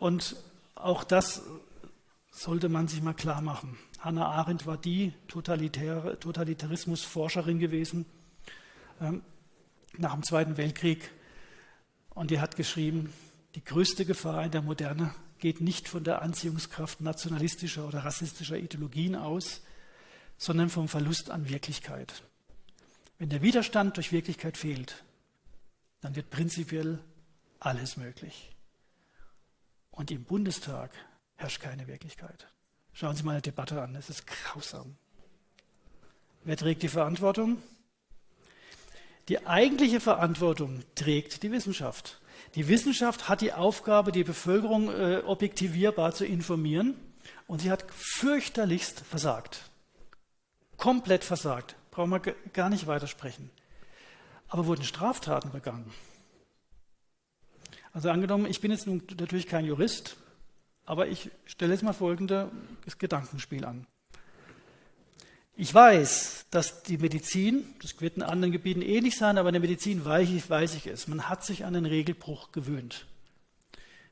Und auch das sollte man sich mal klar machen. Hannah Arendt war die Totalitarismusforscherin gewesen ähm, nach dem Zweiten Weltkrieg. Und die hat geschrieben, die größte Gefahr in der Moderne geht nicht von der Anziehungskraft nationalistischer oder rassistischer Ideologien aus, sondern vom Verlust an Wirklichkeit. Wenn der Widerstand durch Wirklichkeit fehlt, dann wird prinzipiell alles möglich. Und im Bundestag herrscht keine Wirklichkeit. Schauen Sie mal eine Debatte an, es ist grausam. Wer trägt die Verantwortung? Die eigentliche Verantwortung trägt die Wissenschaft. Die Wissenschaft hat die Aufgabe, die Bevölkerung äh, objektivierbar zu informieren und sie hat fürchterlichst versagt. Komplett versagt. Brauchen wir gar nicht weitersprechen. Aber wurden Straftaten begangen? Also angenommen, ich bin jetzt natürlich kein Jurist, aber ich stelle jetzt mal folgendes Gedankenspiel an. Ich weiß, dass die Medizin, das wird in anderen Gebieten ähnlich sein, aber in der Medizin weiß ich, weiß ich es, man hat sich an den Regelbruch gewöhnt.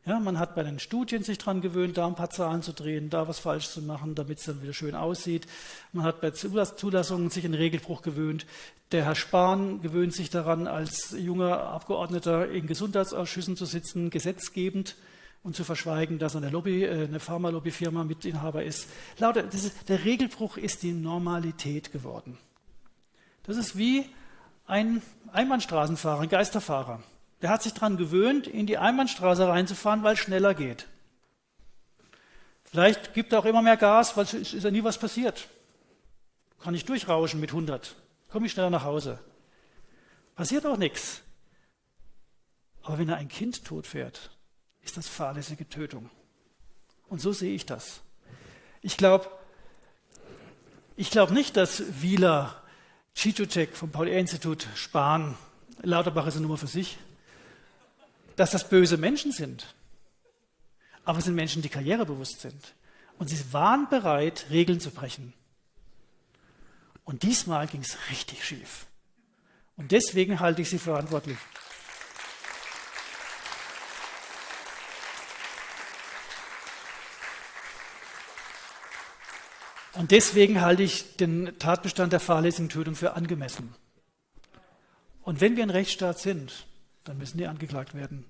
Ja, man hat bei den Studien sich daran gewöhnt, da ein paar Zahlen zu drehen, da was falsch zu machen, damit es dann wieder schön aussieht. Man hat bei Zulassungen sich den Regelbruch gewöhnt. Der Herr Spahn gewöhnt sich daran, als junger Abgeordneter in Gesundheitsausschüssen zu sitzen, gesetzgebend und zu verschweigen, dass er eine Lobby, äh, eine Pharmalobbyfirma Mitinhaber ist. Lauter, ist. Der Regelbruch ist die Normalität geworden. Das ist wie ein Einbahnstraßenfahrer, ein Geisterfahrer. Der hat sich daran gewöhnt, in die Einbahnstraße reinzufahren, weil es schneller geht. Vielleicht gibt er auch immer mehr Gas, weil es ist ja nie was passiert. Kann ich durchrauschen mit 100, komme ich schneller nach Hause. Passiert auch nichts. Aber wenn er ein Kind tot fährt, ist das fahrlässige Tötung. Und so sehe ich das. Ich glaube ich glaub nicht, dass Wieler, Cicocek vom Paul-Ehr-Institut, Spahn, Lauterbach ist eine Nummer für sich, dass das böse Menschen sind. Aber es sind Menschen, die karrierebewusst sind. Und sie waren bereit, Regeln zu brechen. Und diesmal ging es richtig schief. Und deswegen halte ich sie verantwortlich. Und deswegen halte ich den Tatbestand der fahrlässigen Tötung für angemessen. Und wenn wir ein Rechtsstaat sind, dann müssen die angeklagt werden.